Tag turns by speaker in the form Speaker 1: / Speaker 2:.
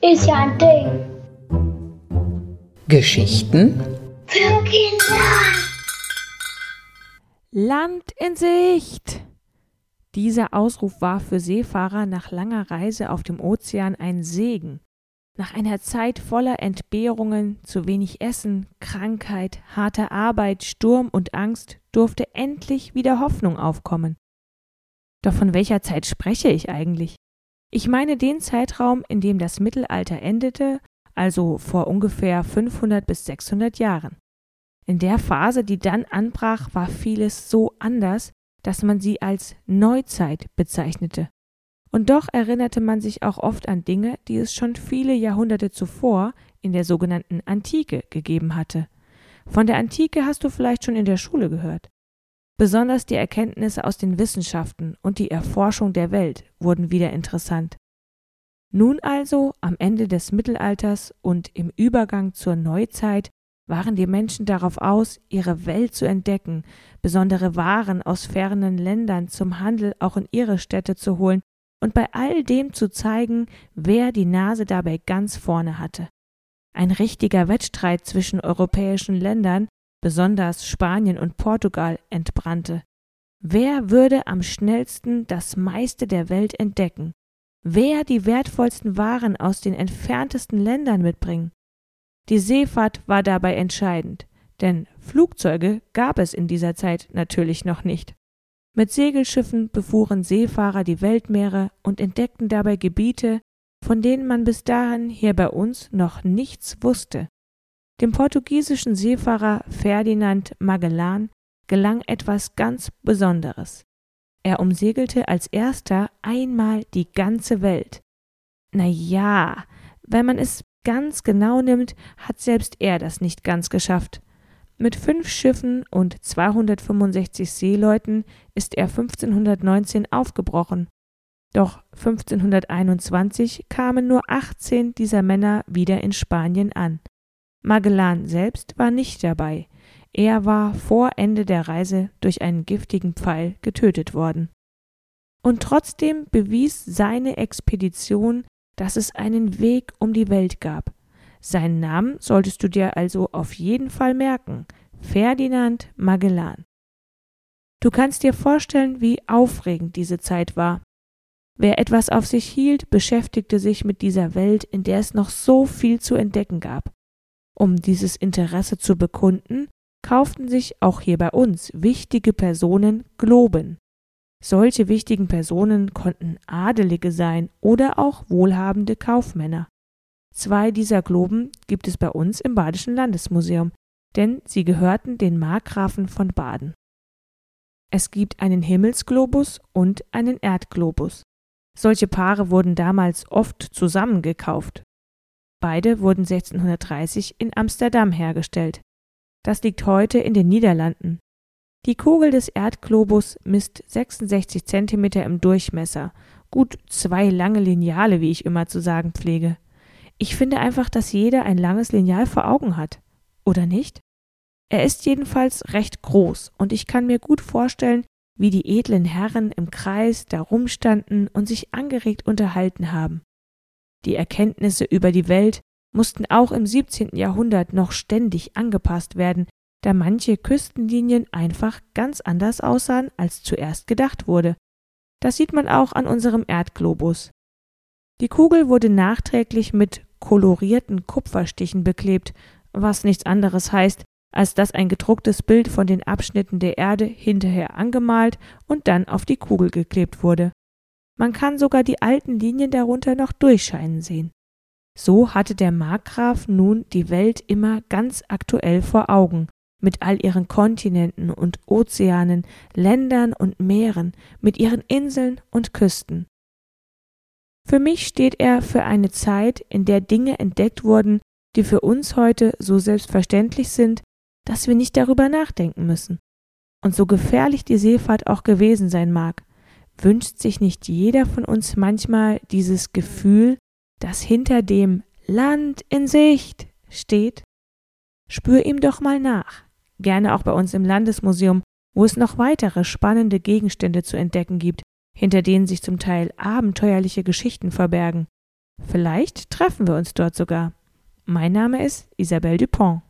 Speaker 1: Ist ja ein Ding.
Speaker 2: Geschichten
Speaker 1: Für Kinder.
Speaker 3: Land in Sicht! Dieser Ausruf war für Seefahrer nach langer Reise auf dem Ozean ein Segen. Nach einer Zeit voller Entbehrungen, zu wenig Essen, Krankheit, harter Arbeit, Sturm und Angst durfte endlich wieder Hoffnung aufkommen. Doch von welcher Zeit spreche ich eigentlich? Ich meine den Zeitraum, in dem das Mittelalter endete, also vor ungefähr 500 bis 600 Jahren. In der Phase, die dann anbrach, war vieles so anders, dass man sie als Neuzeit bezeichnete. Und doch erinnerte man sich auch oft an Dinge, die es schon viele Jahrhunderte zuvor in der sogenannten Antike gegeben hatte. Von der Antike hast du vielleicht schon in der Schule gehört. Besonders die Erkenntnisse aus den Wissenschaften und die Erforschung der Welt wurden wieder interessant. Nun also, am Ende des Mittelalters und im Übergang zur Neuzeit, waren die Menschen darauf aus, ihre Welt zu entdecken, besondere Waren aus fernen Ländern zum Handel auch in ihre Städte zu holen und bei all dem zu zeigen, wer die Nase dabei ganz vorne hatte. Ein richtiger Wettstreit zwischen europäischen Ländern, besonders Spanien und Portugal, entbrannte. Wer würde am schnellsten das meiste der Welt entdecken? Wer die wertvollsten Waren aus den entferntesten Ländern mitbringen? Die Seefahrt war dabei entscheidend, denn Flugzeuge gab es in dieser Zeit natürlich noch nicht. Mit Segelschiffen befuhren Seefahrer die Weltmeere und entdeckten dabei Gebiete, von denen man bis dahin hier bei uns noch nichts wusste. Dem portugiesischen Seefahrer Ferdinand Magellan gelang etwas ganz Besonderes. Er umsegelte als erster einmal die ganze Welt. Na ja, wenn man es ganz genau nimmt, hat selbst er das nicht ganz geschafft. Mit fünf Schiffen und 265 Seeleuten ist er 1519 aufgebrochen. Doch 1521 kamen nur 18 dieser Männer wieder in Spanien an. Magellan selbst war nicht dabei. Er war vor Ende der Reise durch einen giftigen Pfeil getötet worden. Und trotzdem bewies seine Expedition, dass es einen Weg um die Welt gab. Seinen Namen solltest du dir also auf jeden Fall merken. Ferdinand Magellan. Du kannst dir vorstellen, wie aufregend diese Zeit war. Wer etwas auf sich hielt, beschäftigte sich mit dieser Welt, in der es noch so viel zu entdecken gab. Um dieses Interesse zu bekunden, kauften sich auch hier bei uns wichtige Personen Globen. Solche wichtigen Personen konnten Adelige sein oder auch wohlhabende Kaufmänner. Zwei dieser Globen gibt es bei uns im Badischen Landesmuseum, denn sie gehörten den Markgrafen von Baden. Es gibt einen Himmelsglobus und einen Erdglobus. Solche Paare wurden damals oft zusammengekauft. Beide wurden 1630 in Amsterdam hergestellt. Das liegt heute in den Niederlanden. Die Kugel des Erdglobus misst 66 Zentimeter im Durchmesser, gut zwei lange Lineale, wie ich immer zu sagen pflege. Ich finde einfach, dass jeder ein langes Lineal vor Augen hat. Oder nicht? Er ist jedenfalls recht groß, und ich kann mir gut vorstellen, wie die edlen Herren im Kreis darum standen und sich angeregt unterhalten haben. Die Erkenntnisse über die Welt mussten auch im 17. Jahrhundert noch ständig angepasst werden, da manche Küstenlinien einfach ganz anders aussahen, als zuerst gedacht wurde. Das sieht man auch an unserem Erdglobus. Die Kugel wurde nachträglich mit kolorierten Kupferstichen beklebt, was nichts anderes heißt, als dass ein gedrucktes Bild von den Abschnitten der Erde hinterher angemalt und dann auf die Kugel geklebt wurde. Man kann sogar die alten Linien darunter noch durchscheinen sehen. So hatte der Markgraf nun die Welt immer ganz aktuell vor Augen, mit all ihren Kontinenten und Ozeanen, Ländern und Meeren, mit ihren Inseln und Küsten. Für mich steht er für eine Zeit, in der Dinge entdeckt wurden, die für uns heute so selbstverständlich sind, dass wir nicht darüber nachdenken müssen. Und so gefährlich die Seefahrt auch gewesen sein mag, wünscht sich nicht jeder von uns manchmal dieses Gefühl, das hinter dem Land in Sicht steht? Spür ihm doch mal nach, gerne auch bei uns im Landesmuseum, wo es noch weitere spannende Gegenstände zu entdecken gibt, hinter denen sich zum Teil abenteuerliche Geschichten verbergen. Vielleicht treffen wir uns dort sogar. Mein Name ist Isabelle Dupont.